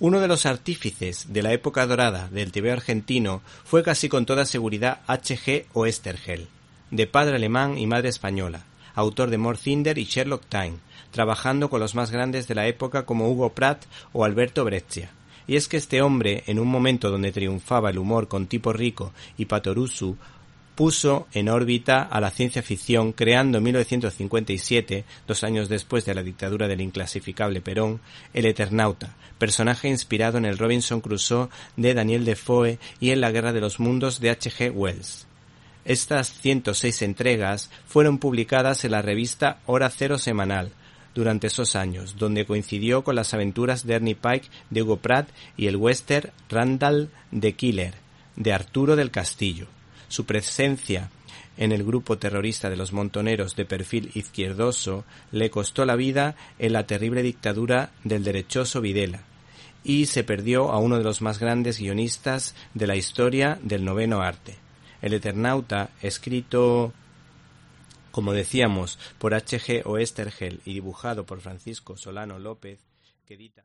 Uno de los artífices de la época dorada del TV argentino fue casi con toda seguridad H.G. Oestergel, de padre alemán y madre española, autor de Morcinder y Sherlock Time, trabajando con los más grandes de la época como Hugo Pratt o Alberto Breccia. Y es que este hombre, en un momento donde triunfaba el humor con Tipo Rico y Patorusu, puso en órbita a la ciencia ficción creando en 1957, dos años después de la dictadura del inclasificable Perón, el Eternauta, personaje inspirado en el Robinson Crusoe de Daniel Defoe y en la Guerra de los Mundos de H. G. Wells. Estas 106 entregas fueron publicadas en la revista Hora Cero Semanal durante esos años, donde coincidió con las aventuras de Ernie Pike de Hugo Pratt y el western Randall the Killer de Arturo del Castillo. Su presencia en el grupo terrorista de los montoneros de perfil izquierdoso le costó la vida en la terrible dictadura del derechoso Videla y se perdió a uno de los más grandes guionistas de la historia del noveno arte. El Eternauta, escrito, como decíamos, por H.G. Oestergel y dibujado por Francisco Solano López, que edita.